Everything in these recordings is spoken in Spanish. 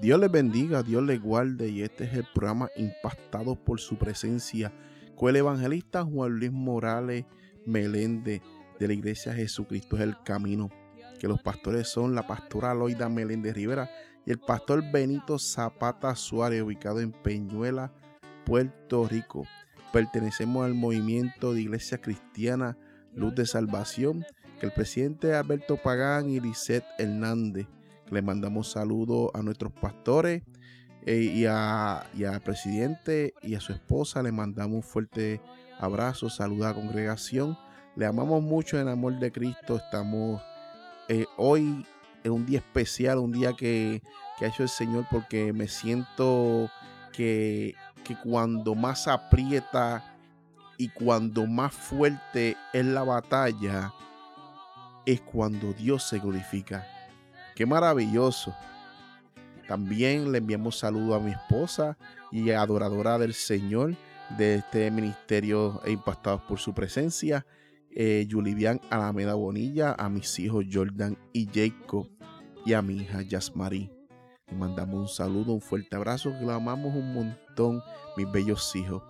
Dios les bendiga, Dios les guarde y este es el programa impactado por su presencia con el evangelista Juan Luis Morales Meléndez de la Iglesia Jesucristo es el Camino, que los pastores son la pastora Loida Meléndez Rivera y el pastor Benito Zapata Suárez, ubicado en Peñuela, Puerto Rico. Pertenecemos al movimiento de Iglesia Cristiana Luz de Salvación, que el presidente Alberto Pagán y Lisette Hernández le mandamos saludos a nuestros pastores eh, y, al presidente y a su esposa. Le mandamos un fuerte abrazo, saludos a la congregación. Le amamos mucho en el amor de Cristo. Estamos eh, hoy en un día especial, un día que, ha hecho el Señor porque me siento que, que cuando más aprieta y cuando más fuerte es la batalla, es cuando Dios se glorifica. Qué maravilloso. También le enviamos saludo a mi esposa y adoradora del Señor de este ministerio e impactados por su presencia, eh, Alameda Bonilla, a mis hijos Jordan y Jacob y a mi hija Yasmari. Le mandamos un saludo, un fuerte abrazo, que lo amamos un montón, mis bellos hijos.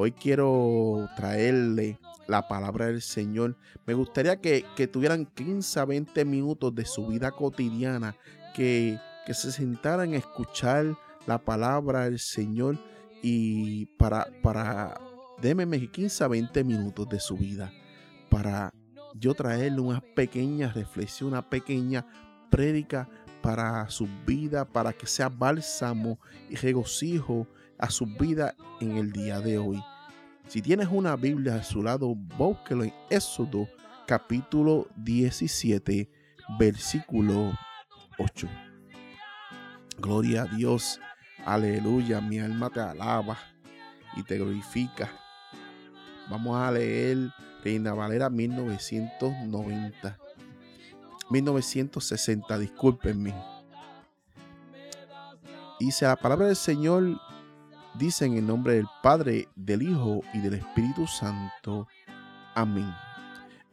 Hoy quiero traerle la palabra del Señor. Me gustaría que, tuvieran 15 a 20 minutos de su vida cotidiana, que, se sentaran a escuchar la palabra del Señor y para, para, déme 15 a 20 minutos de su vida para yo traerle una pequeña reflexión, una pequeña prédica para su vida, para que sea bálsamo y regocijo a su vida en el día de hoy. Si tienes una Biblia a su lado, búsquelo en Éxodo capítulo 17, versículo 8. Gloria a Dios, aleluya, mi alma te alaba y te glorifica. Vamos a leer Reina Valera 1990. 1960, discúlpenme. Dice la palabra del Señor Dice en el nombre del Padre, del Hijo y del Espíritu Santo. Amén.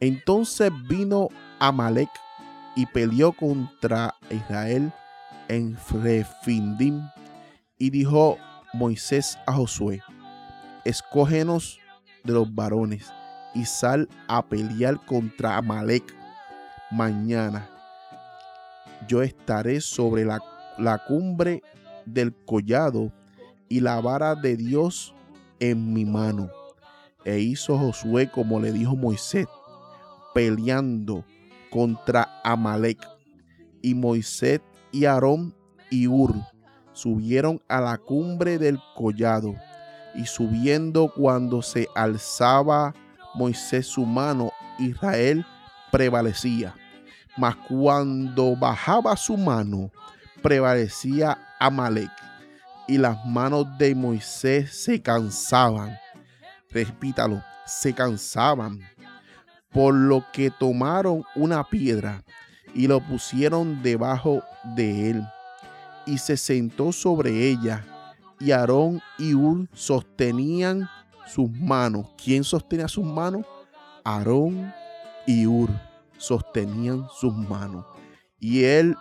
Entonces vino Amalek y peleó contra Israel en Refindim. Y dijo Moisés a Josué, escógenos de los varones y sal a pelear contra Amalek mañana. Yo estaré sobre la, la cumbre del collado y la vara de Dios en mi mano. E hizo Josué como le dijo Moisés, peleando contra Amalek. Y Moisés y Aarón y Ur subieron a la cumbre del collado. Y subiendo cuando se alzaba Moisés su mano, Israel prevalecía. Mas cuando bajaba su mano, prevalecía Amalek y las manos de Moisés se cansaban. Repítalo, se cansaban. Por lo que tomaron una piedra y lo pusieron debajo de él. Y se sentó sobre ella. Y Aarón y Ur sostenían sus manos. ¿Quién sostenía sus manos? Aarón y Ur sostenían sus manos. Y él,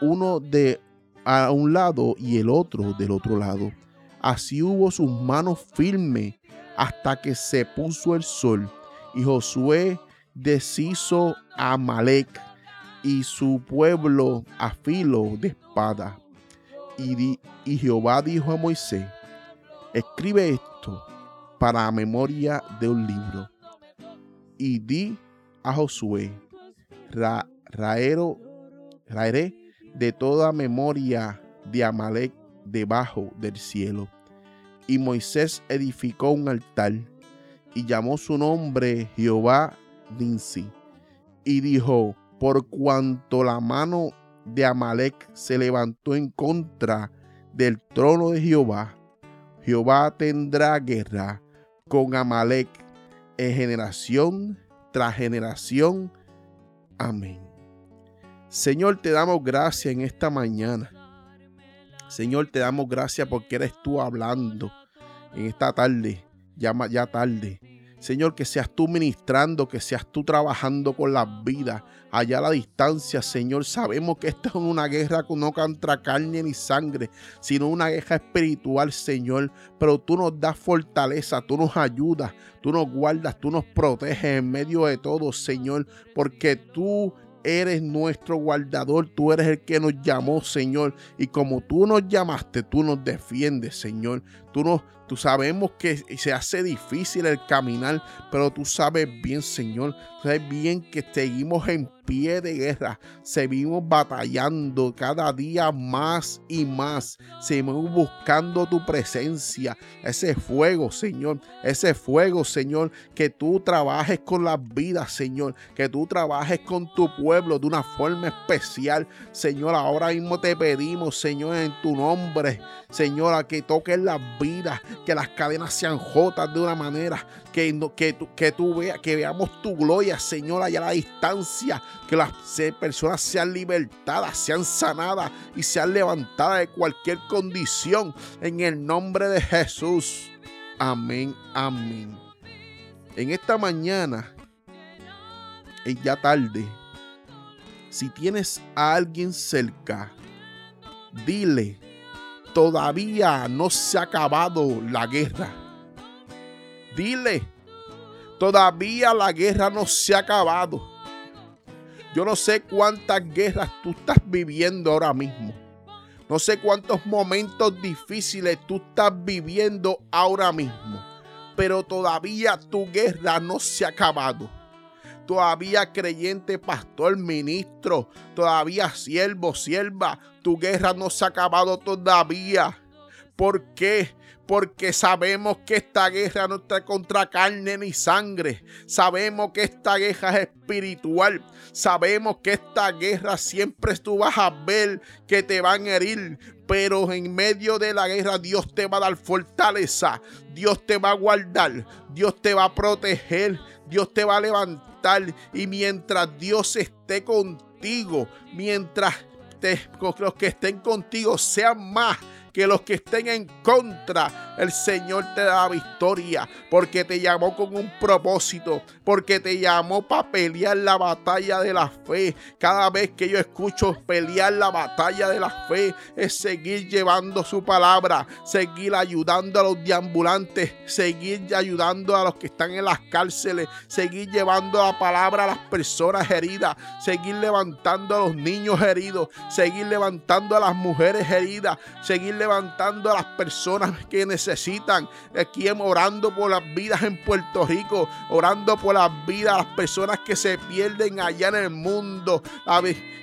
uno de a un lado y el otro del otro lado. Así hubo sus manos firmes hasta que se puso el sol. Y Josué deshizo a Malek y su pueblo a filo de espada. Y, y Jehová dijo a Moisés, escribe esto para memoria de un libro. Y di a Josué, Ra, raero, raeré de toda memoria de Amalek debajo del cielo. Y Moisés edificó un altar y llamó su nombre Jehová Dinsi. Y dijo, por cuanto la mano de Amalek se levantó en contra del trono de Jehová, Jehová tendrá guerra con Amalek en generación tras generación. Amén. Señor, te damos gracias en esta mañana. Señor, te damos gracias porque eres tú hablando en esta tarde, ya, ya tarde. Señor, que seas tú ministrando, que seas tú trabajando con las vidas. Allá a la distancia, Señor, sabemos que esto es una guerra no contra carne ni sangre, sino una guerra espiritual, Señor. Pero tú nos das fortaleza, tú nos ayudas, tú nos guardas, tú nos proteges en medio de todo, Señor, porque tú eres nuestro guardador, tú eres el que nos llamó, Señor. Y como tú nos llamaste, tú nos defiendes, Señor. Tú nos, Tú sabemos que se hace difícil el caminar, pero tú sabes bien, Señor, sabes bien que seguimos en pie de guerra, seguimos batallando cada día más y más, seguimos buscando tu presencia, ese fuego, Señor, ese fuego, Señor, que tú trabajes con las vidas, Señor, que tú trabajes con tu pueblo de una forma especial, Señor, ahora mismo te pedimos, Señor, en tu nombre, Señor, a que toques las vidas, que las cadenas sean jotas de una manera, que, que, que tú veas, que veamos tu gloria, Señor, allá a la distancia, que las personas sean libertadas, sean sanadas y sean levantadas de cualquier condición en el nombre de Jesús. Amén, amén. En esta mañana, es ya tarde, si tienes a alguien cerca, dile todavía no se ha acabado la guerra. Dile, todavía la guerra no se ha acabado. Yo no sé cuántas guerras tú estás viviendo ahora mismo. No sé cuántos momentos difíciles tú estás viviendo ahora mismo. Pero todavía tu guerra no se ha acabado todavía creyente, pastor, ministro, todavía siervo, sierva, tu guerra no se ha acabado todavía. ¿Por qué? Porque sabemos que esta guerra no está contra carne ni sangre. Sabemos que esta guerra es espiritual. Sabemos que esta guerra siempre tú vas a ver que te van a herir. Pero en medio de la guerra Dios te va a dar fortaleza. Dios te va a guardar. Dios te va a proteger. Dios te va a levantar. Y mientras Dios esté contigo, mientras los que estén contigo sean más que los que estén en contra, el Señor te da victoria, porque te llamó con un propósito, porque te llamó para pelear la batalla de la fe. Cada vez que yo escucho pelear la batalla de la fe, es seguir llevando su palabra, seguir ayudando a los deambulantes, seguir ayudando a los que están en las cárceles, seguir llevando la palabra a las personas heridas, seguir levantando a los niños heridos, seguir levantando a las mujeres heridas, seguir levantando a las personas que necesitan. Aquí orando por las vidas en Puerto Rico, orando por las vidas, las personas que se pierden allá en el mundo.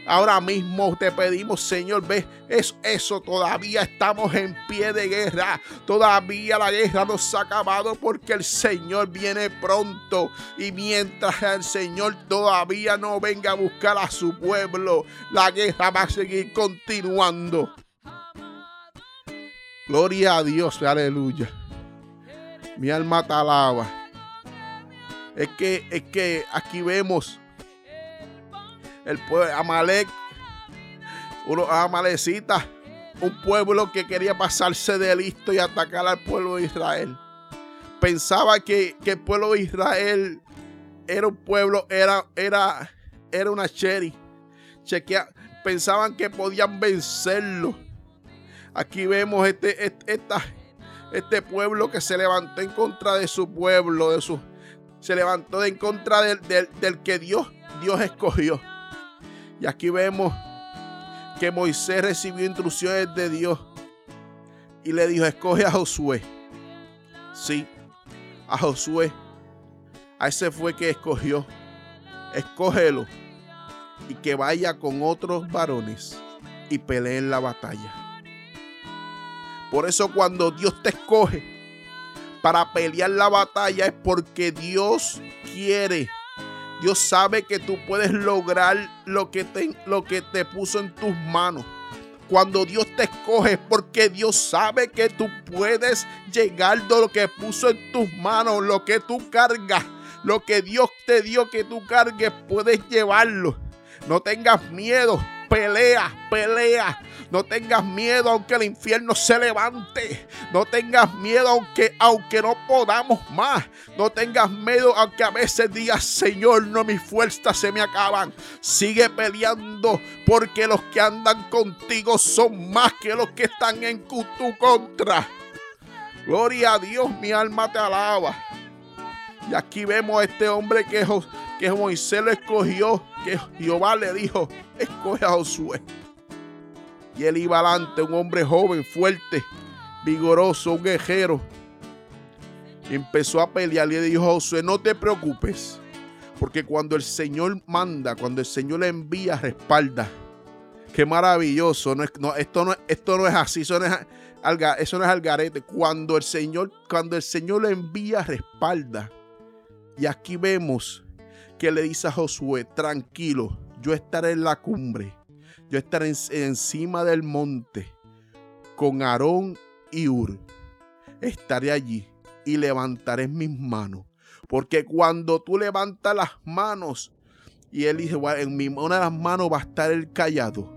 Ahora mismo te pedimos, Señor, ve, es eso, todavía estamos en pie de guerra. Todavía la guerra no se ha acabado porque el Señor viene pronto. Y mientras el Señor todavía no venga a buscar a su pueblo, la guerra va a seguir continuando. Gloria a Dios, aleluya. Mi alma te alaba. Es que, es que aquí vemos el pueblo Amalek, unos amalecitas, un pueblo que quería pasarse de listo y atacar al pueblo de Israel. Pensaba que, el pueblo de Israel era un pueblo, era, era, era una cherry. Chequea, pensaban que podían vencerlo Aquí vemos este, este, este pueblo que se levantó en contra de su pueblo, de su, se levantó en contra del, del, que Dios, Dios escogió. Y aquí vemos que Moisés recibió instrucciones de Dios y le dijo, escoge a Josué. Sí, a Josué. A ese fue que escogió. Escógelo y que vaya con otros varones y peleen la batalla. Por eso cuando Dios te escoge para pelear la batalla es porque Dios quiere. Dios sabe que tú puedes lograr lo que te, lo que te puso en tus manos. Cuando Dios te escoge es porque Dios sabe que tú puedes llegar de lo que puso en tus manos, lo que tú cargas, lo que Dios te dio que tú cargues, puedes llevarlo. No tengas miedo, pelea, pelea. No tengas miedo aunque el infierno se levante. No tengas miedo aunque, aunque no podamos más. No tengas miedo aunque a veces digas, Señor, no mis fuerzas se me acaban. Sigue peleando porque los que andan contigo son más que los que están en tu contra. Gloria a Dios, mi alma te alaba. Y aquí vemos a este hombre que, que Moisés lo escogió, que Jehová le dijo, escoge a Josué. Y él iba adelante, un hombre joven, fuerte, vigoroso, un guerrero. empezó a pelear y le dijo a Josué, no te preocupes, porque cuando el Señor manda, cuando el Señor le envía, respalda. Qué maravilloso. No es, no, esto, no, es así, eso no es, eso. Cuando el Señor, cuando el Señor le envía, respalda. Y aquí vemos que le dice a Josué, tranquilo, yo estaré en la cumbre, yo estaré encima del monte con Aarón y Ur. Estaré allí y levantaré mis manos. Porque cuando tú levantas las manos, y él dice, en mi, una de las manos va a estar el callado,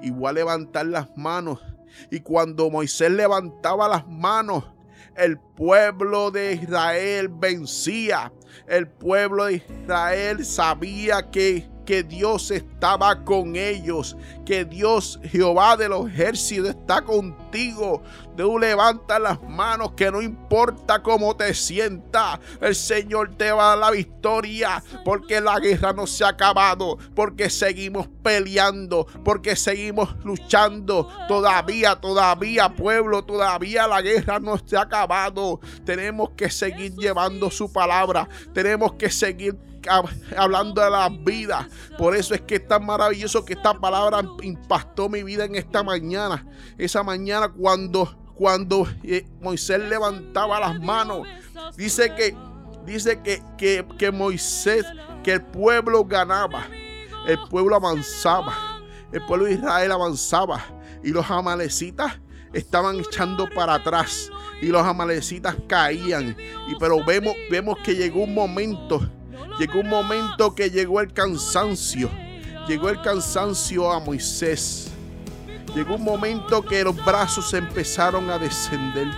y voy a levantar las manos. Y cuando Moisés levantaba las manos, el pueblo de Israel vencía. El pueblo de Israel sabía que que Dios estaba con ellos, que Dios Jehová de los ejércitos está contigo. Tú levanta las manos, que no importa cómo te sientas, el Señor te va a dar la victoria, porque la guerra no se ha acabado, porque seguimos peleando, porque seguimos luchando. Todavía, todavía, pueblo, todavía la guerra no se ha acabado. Tenemos que seguir llevando su palabra, tenemos que seguir hablando de la vida. Por eso es que es tan maravilloso que esta palabra impactó mi vida en esta mañana. Esa mañana cuando, cuando eh, Moisés levantaba las manos. Dice que, dice que, que, que Moisés, que el pueblo ganaba. El pueblo avanzaba. El pueblo de Israel avanzaba. Y los amalecitas estaban echando para atrás y los amalecitas caían. Y pero vemos, vemos que llegó un momento Llegó un momento que llegó el cansancio. Llegó el cansancio a Moisés. Llegó un momento que los brazos empezaron a descender.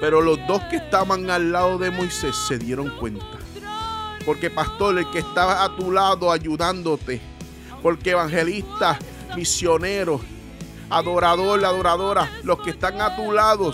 Pero los dos que estaban al lado de Moisés se dieron cuenta. Porque pastor, el que estaba a tu lado ayudándote. Porque evangelistas, misioneros, adorador, adoradora, los que están a tu lado,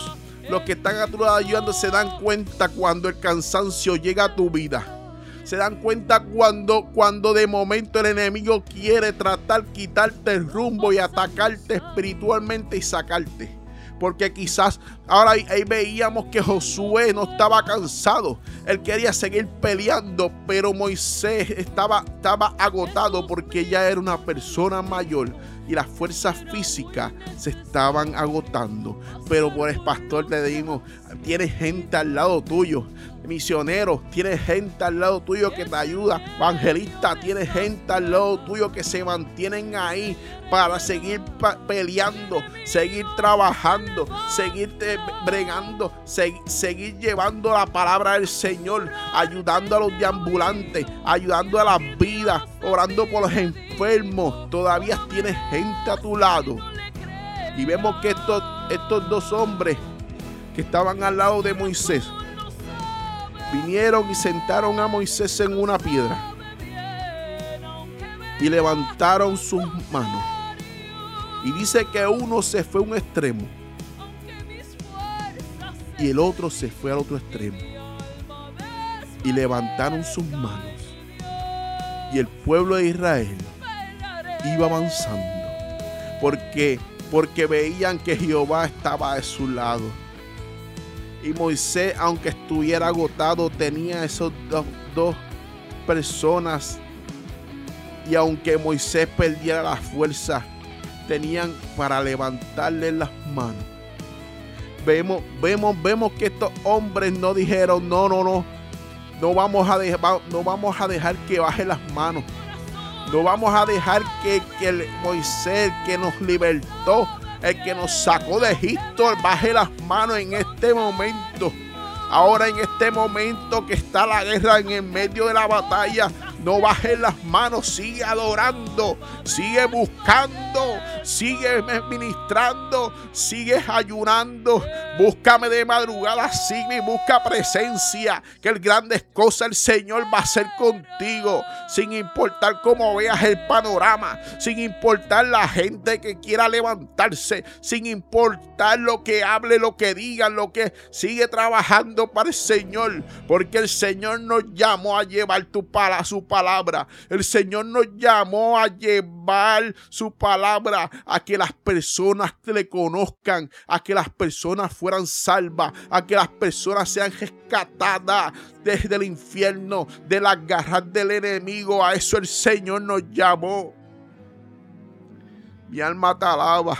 los que están a tu lado ayudando se dan cuenta cuando el cansancio llega a tu vida se dan cuenta cuando, cuando de momento el enemigo quiere tratar quitarte el rumbo y atacarte espiritualmente y sacarte. Porque quizás ahora ahí, veíamos que Josué no estaba cansado. Él quería seguir peleando, pero Moisés estaba, estaba agotado porque ya era una persona mayor y las fuerzas físicas se estaban agotando. Pero por el pastor te digo, tienes gente al lado tuyo misionero, tienes gente al lado tuyo que te ayuda, evangelista, tienes gente al lado tuyo que se mantienen ahí para seguir peleando, seguir trabajando, seguir bregando, seguir llevando la palabra del Señor, ayudando a los deambulantes, ayudando a las vidas, orando por los enfermos. Todavía tienes gente a tu lado. Y vemos que estos, estos dos hombres que estaban al lado de Moisés, vinieron y sentaron a Moisés en una piedra y levantaron sus manos. Y dice que uno se fue a un extremo y el otro se fue al otro extremo. Y levantaron sus manos. Y el pueblo de Israel iba avanzando porque porque veían que Jehová estaba a su lado y Moisés, aunque estuviera agotado, tenía esos dos, personas. Y aunque Moisés perdiera la fuerza, tenían para levantarle las manos. Vemos, vemos, vemos que estos hombres no dijeron, no, no, no, no vamos a dejar, no vamos a dejar que baje las manos. No vamos a dejar que, que Moisés que nos libertó el que nos sacó de Egipto, baje las manos en este momento. Ahora en este momento que está la guerra en el medio de la batalla, No bajes las manos, sigue adorando, sigue buscando, sigue ministrando, sigue ayunando. Búscame de madrugada, sigue busca presencia, que el grandes cosas el Señor va a hacer contigo, sin importar cómo veas el panorama, sin importar la gente que quiera levantarse, sin importar lo que hable, lo que digan, lo que sigue trabajando para el Señor, porque el Señor nos llamó a llevar tu para su palabra. El Señor nos llamó a llevar su palabra a que las personas le conozcan, a que las personas fueran salvas, a que las personas sean rescatadas desde el infierno, de las garras del enemigo. A eso el Señor nos llamó. Mi alma te alaba.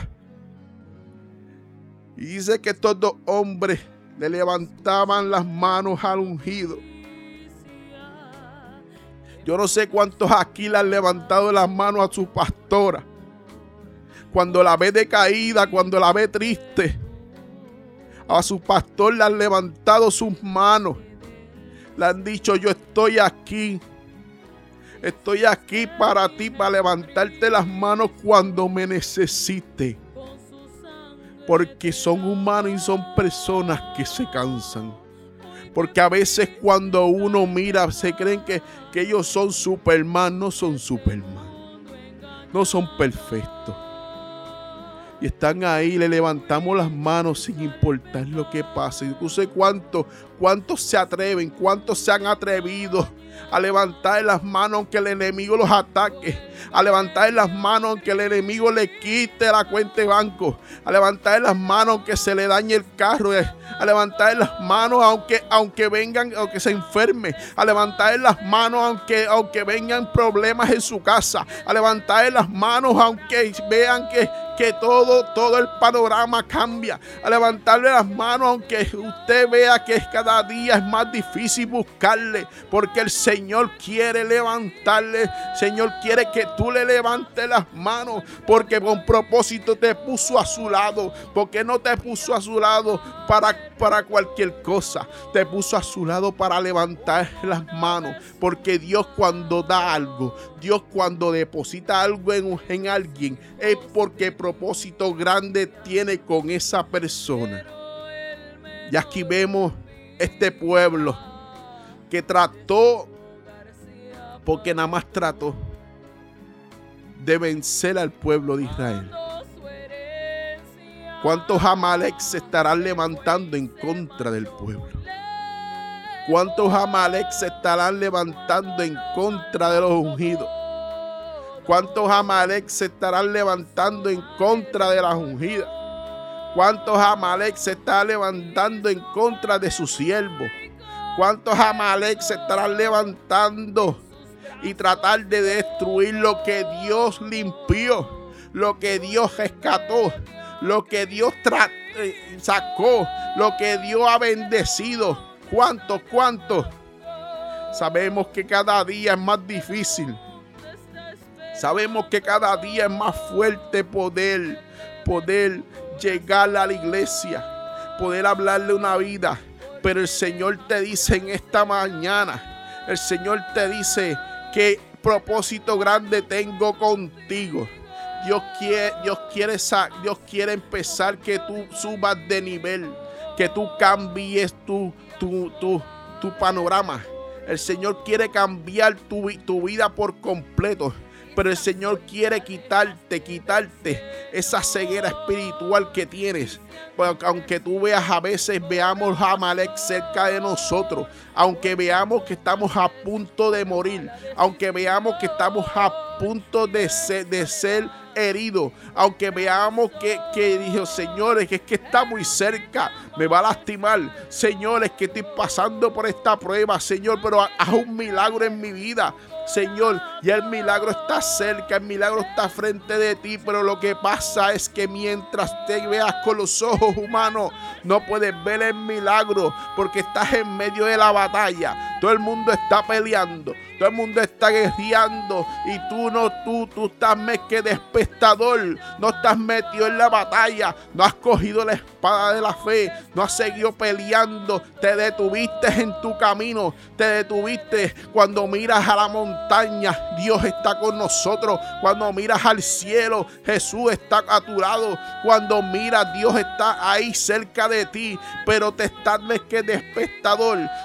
Y dice que estos dos hombres le levantaban las manos al ungido. Yo no sé cuántos aquí le han levantado las manos a su pastora. Cuando la ve decaída, cuando la ve triste. A su pastor le han levantado sus manos. Le han dicho, yo estoy aquí. Estoy aquí para ti, para levantarte las manos cuando me necesite porque son humanos y son personas que se cansan. Porque a veces cuando uno mira se creen que, que ellos son Superman, no son Superman. No son perfectos. Y están ahí, le levantamos las manos sin importar lo que pase. Yo sé cuántos, cuántos se atreven, cuántos se han atrevido a levantar las manos aunque el enemigo los ataque, a levantar las manos aunque el enemigo le quite la cuenta de banco, a levantar las manos aunque se le dañe el carro, eh, a levantar las manos aunque, aunque vengan, aunque se enferme, a levantar las manos aunque, aunque vengan problemas en su casa, a levantar las manos aunque vean que, que todo, todo el panorama cambia, a levantarle las manos aunque usted vea que cada día es más difícil buscarle, porque el Señor quiere levantarle, Señor quiere que tú le levantes las manos, porque con propósito te puso a su lado, porque no te puso a su lado para, para cualquier cosa, te puso a su lado para levantar las manos, porque Dios cuando da algo, Dios cuando deposita algo en, en alguien, es porque propósito grande tiene con esa persona. Y aquí vemos este pueblo que trató, porque nada más trató de vencer al pueblo de Israel. ¿Cuántos Amalek se estarán levantando en contra del pueblo? ¿Cuántos Amalek se estarán levantando en contra de los ungidos? ¿Cuántos Amalek se estarán levantando en contra de las ungidas? ¿Cuántos Amalek se están levantando en contra de sus siervos? ¿Cuántos Amalek se estarán levantando y tratar de destruir lo que Dios limpió, lo que Dios rescató, lo que Dios eh, sacó, lo que Dios ha bendecido? ¿Cuántos, cuántos? Sabemos que cada día es más difícil. Sabemos que cada día es más fuerte poder, poder llegar a la iglesia, poder hablarle una vida. Pero el Señor te dice en esta mañana, el Señor te dice que propósito grande tengo contigo. Dios quiere, Dios quiere, Dios quiere empezar que tú subas de nivel, que tú cambies tu, tu, tu, tu panorama. El Señor quiere cambiar tu, tu vida por completo. Pero el Señor quiere quitarte, quitarte esa ceguera espiritual que tienes. Aunque tú veas a veces, veamos a Amalek cerca de nosotros. Aunque veamos que estamos a punto de morir. Aunque veamos que estamos a punto de ser, de ser herido, aunque veamos que, dijo, señores, que es que está muy cerca, me va a lastimar, señores, que estoy pasando por esta prueba, Señor, pero haz un milagro en mi vida, Señor, y el milagro está cerca, el milagro está frente de ti, pero lo que pasa es que mientras te veas con los ojos humanos, no puedes ver el milagro porque estás en medio de la batalla. Todo el mundo está peleando, todo el mundo está guerreando y tú no, tú, tú estás más que de no estás metido en la batalla, no has cogido la espada de la fe, no has seguido peleando, te detuviste en tu camino, te detuviste cuando miras a la montaña, Dios está con nosotros, cuando miras al cielo, Jesús está a cuando miras, Dios está ahí cerca de ti, pero te estás más que de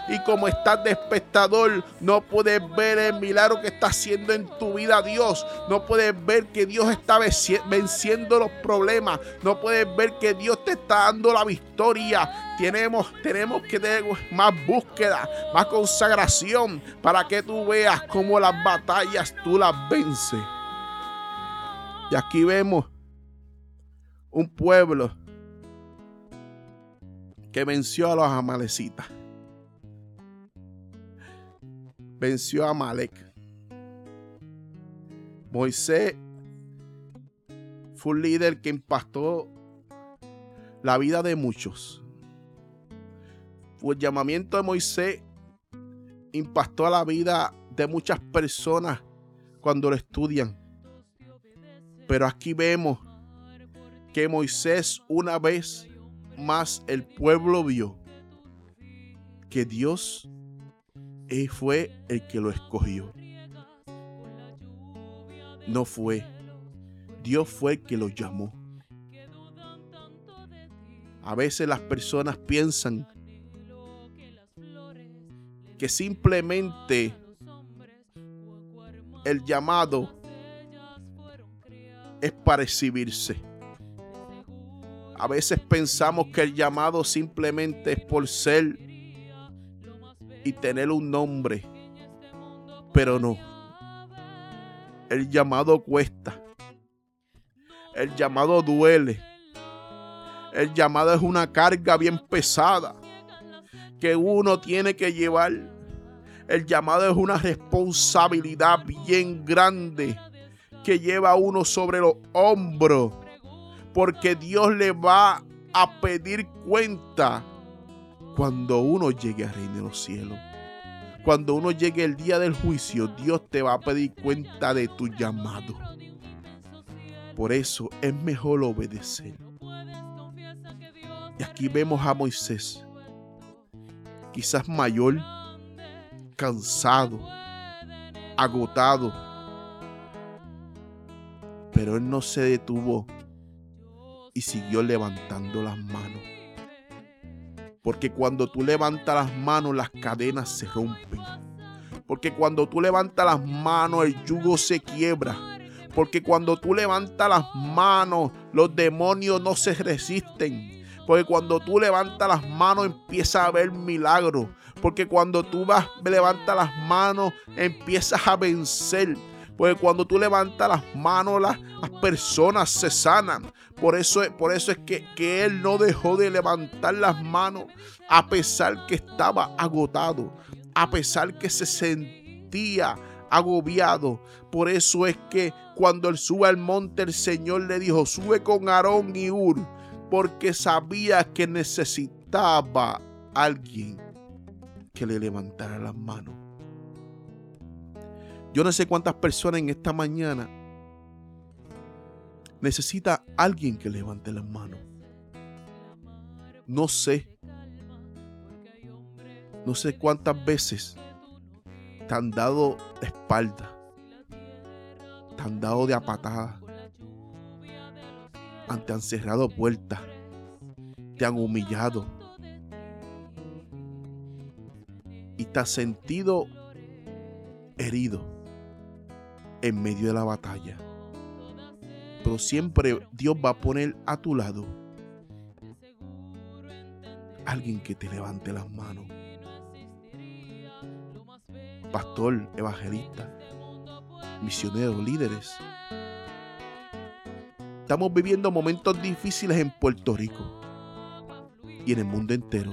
y como estás de espectador, no puedes ver el milagro que está haciendo en tu vida Dios, no puedes ver que Dios está venciendo los problemas, no puedes ver que Dios te está dando la victoria. Tenemos, tenemos que tener más búsqueda, más consagración para que tú veas cómo las batallas tú las vences. Y aquí vemos un pueblo que venció a los amalecitas. Venció a Malek. Moisés fue un líder que impactó la vida de muchos. el llamamiento de Moisés impactó a la vida de muchas personas cuando lo estudian. Pero aquí vemos que Moisés una vez más el pueblo vio que Dios fue el que lo escogió. No fue. Dios fue el que lo llamó. A veces las personas piensan que simplemente el llamado es para exhibirse. A veces pensamos que el llamado simplemente es por ser y tener un nombre, pero no. El llamado cuesta. El llamado duele. El llamado es una carga bien pesada que uno tiene que llevar. El llamado es una responsabilidad bien grande que lleva uno sobre los hombros porque Dios le va a pedir cuenta cuando uno llegue al reino de los cielos. Cuando uno llegue el día del juicio, Dios te va a pedir cuenta de tu llamado. Por eso es mejor obedecer. Y aquí vemos a Moisés, quizás mayor, cansado, agotado, pero él no se detuvo y siguió levantando las manos. Porque cuando tú levantas las manos, las cadenas se rompen. Porque cuando tú levantas las manos, el yugo se quiebra. Porque cuando tú levantas las manos, los demonios no se resisten. Porque cuando tú levantas las manos, empieza a haber milagros. Porque cuando tú vas, levantas las manos, empiezas a vencer. Porque cuando tú levantas las manos, las, personas se sanan. Por eso, por eso es que, que él no dejó de levantar las manos a pesar que estaba agotado, a pesar que se sentía agobiado. Por eso es que cuando él sube al monte, el Señor le dijo, sube con Aarón y Ur, porque sabía que necesitaba alguien que le levantara las manos. Yo no sé cuántas personas en esta mañana necesita alguien que levante las manos. No sé. No sé cuántas veces te han dado de espalda. Te han dado de apatada. Te han cerrado puertas. Te han humillado. Y te has sentido herido en medio de la batalla. Pero siempre Dios va a poner a tu lado alguien que te levante las manos. Pastor, evangelista, misioneros, líderes. Estamos viviendo momentos difíciles en Puerto Rico y en el mundo entero.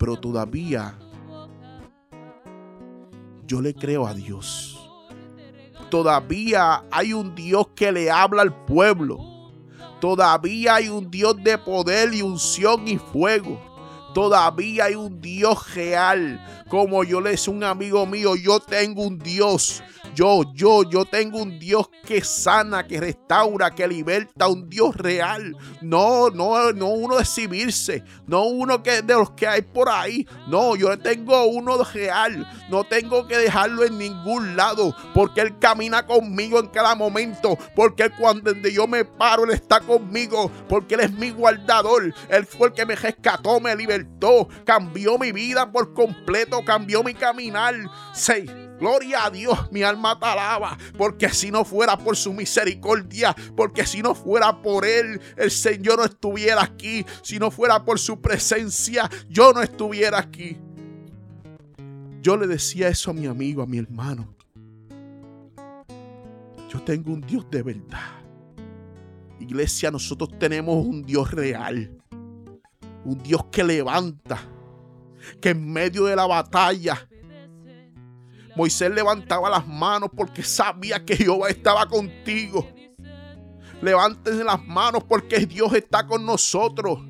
Pero todavía yo le creo a Dios todavía hay un Dios que le habla al pueblo. Todavía hay un Dios de poder y unción y fuego. Todavía hay un Dios real. Como yo le decía un amigo mío, yo tengo un Dios yo, yo, yo tengo un Dios que sana, que restaura, que liberta, un Dios real. No, no, no uno de exhibirse, no uno que de los que hay por ahí. No, yo tengo uno real. No tengo que dejarlo en ningún lado, porque Él camina conmigo en cada momento, porque cuando yo me paro, Él está conmigo, porque Él es mi guardador. Él fue el que me rescató, me libertó, cambió mi vida por completo, cambió mi caminar. Sí Gloria a Dios, mi alma te alaba, porque si no fuera por su misericordia, porque si no fuera por Él, el Señor no estuviera aquí, si no fuera por su presencia, yo no estuviera aquí. Yo le decía eso a mi amigo, a mi hermano. Yo tengo un Dios de verdad. Iglesia, nosotros tenemos un Dios real. Un Dios que levanta. Que en medio de la batalla Moisés levantaba las manos porque sabía que Jehová estaba contigo. Levántense las manos porque Dios está con nosotros.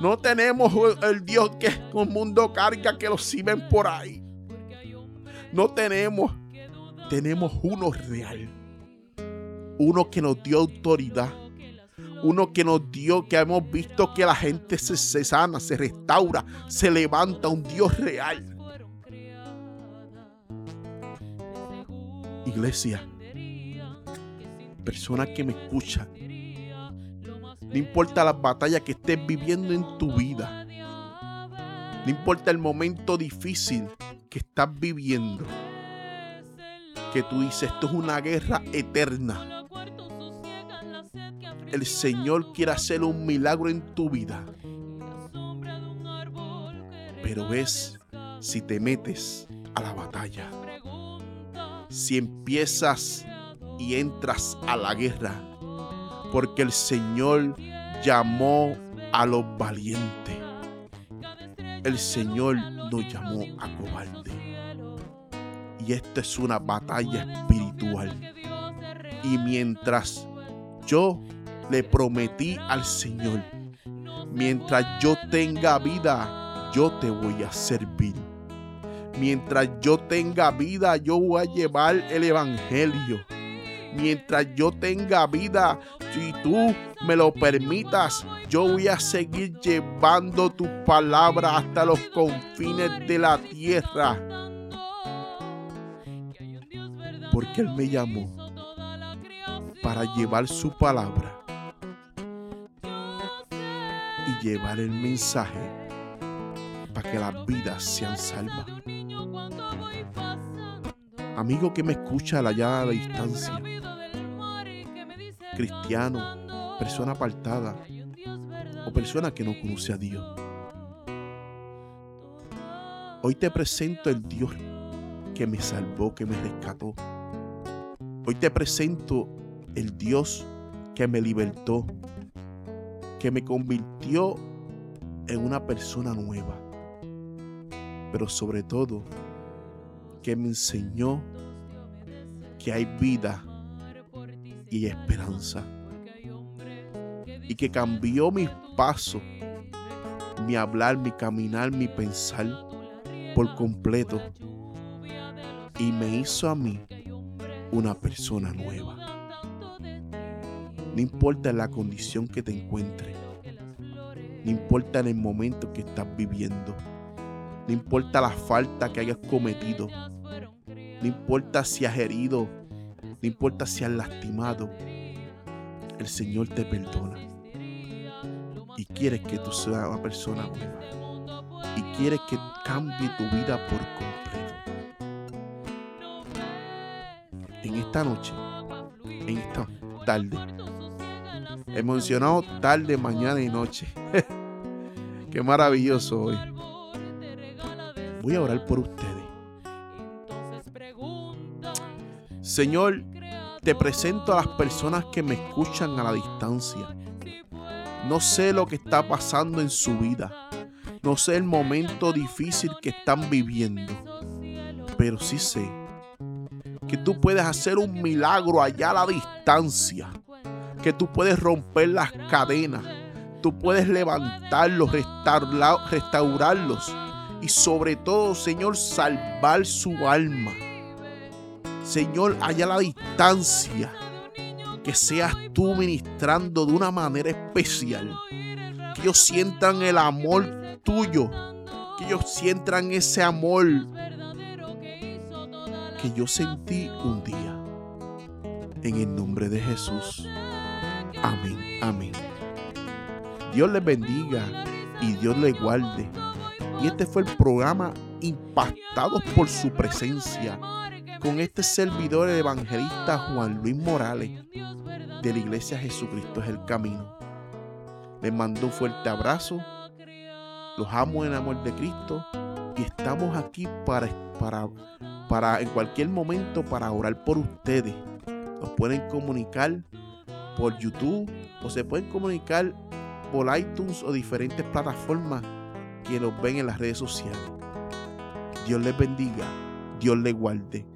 No tenemos el Dios que el mundo carga que lo sirven por ahí. No tenemos. Tenemos uno real. Uno que nos dio autoridad. Uno que nos dio, que hemos visto que la gente se, se sana, se restaura, se levanta. Un Dios real. Iglesia, persona que me escucha, no importa las batallas que estés viviendo en tu vida, no importa el momento difícil que estás viviendo, que tú dices, esto es una guerra eterna. El Señor quiere hacer un milagro en tu vida. Pero ves si te metes a la batalla si empiezas y entras a la guerra, porque el Señor llamó a los valientes. El Señor nos llamó a cobarde. Y esta es una batalla espiritual. Y mientras yo le prometí al Señor, mientras yo tenga vida, yo te voy a servir Mientras yo tenga vida, yo voy a llevar el Evangelio. Mientras yo tenga vida, si tú me lo permitas, yo voy a seguir llevando tu palabra hasta los confines de la tierra. Porque Él me llamó para llevar su palabra y llevar el mensaje para que las vidas sean salvas. Amigo que me escucha a la distancia. Cristiano, persona apartada o persona que no conoce a Dios. Hoy te presento el Dios que me salvó, que me rescató. Hoy te presento el Dios que me libertó, que me convirtió en una persona nueva. Pero sobre todo, que me enseñó que hay vida y esperanza. Y que cambió mis pasos, mi hablar, mi caminar, mi pensar por completo. Y me hizo a mí una persona nueva. No importa la condición que te encuentres. No importa en el momento que estás viviendo. No importa la falta que hayas cometido. No importa si has herido, no importa si has lastimado, el Señor te perdona. Y quiere que tú seas una persona nueva. Y quiere que cambie tu vida por completo. En esta noche, en esta tarde, he mencionado tarde, mañana y noche. Qué maravilloso hoy. Voy a orar por ustedes. Señor, te presento a las personas que me escuchan a la distancia. No sé lo que está pasando en su vida. No sé el momento difícil que están viviendo. Pero sí sé que tú puedes hacer un milagro allá a la distancia. Que tú puedes romper las cadenas. tú puedes levantarlos, restaurarlos y sobre todo, Señor, salvar su alma. Señor, allá a la distancia, que seas tú ministrando de una manera especial. Que ellos sientan el amor tuyo. Que ellos sientan ese amor que yo sentí un día. En el nombre de Jesús. Amén, amén. Dios les bendiga y Dios les guarde. Y este fue el programa Impactados por su presencia con este servidor evangelista Juan Luis Morales de la Iglesia Jesucristo es el Camino. Les mando un fuerte abrazo. Los amo en amor de Cristo y estamos aquí para, para, para en cualquier momento para orar por ustedes. Nos pueden comunicar por YouTube o se pueden comunicar por iTunes o diferentes plataformas que nos ven en las redes sociales. Dios les bendiga, Dios les guarde.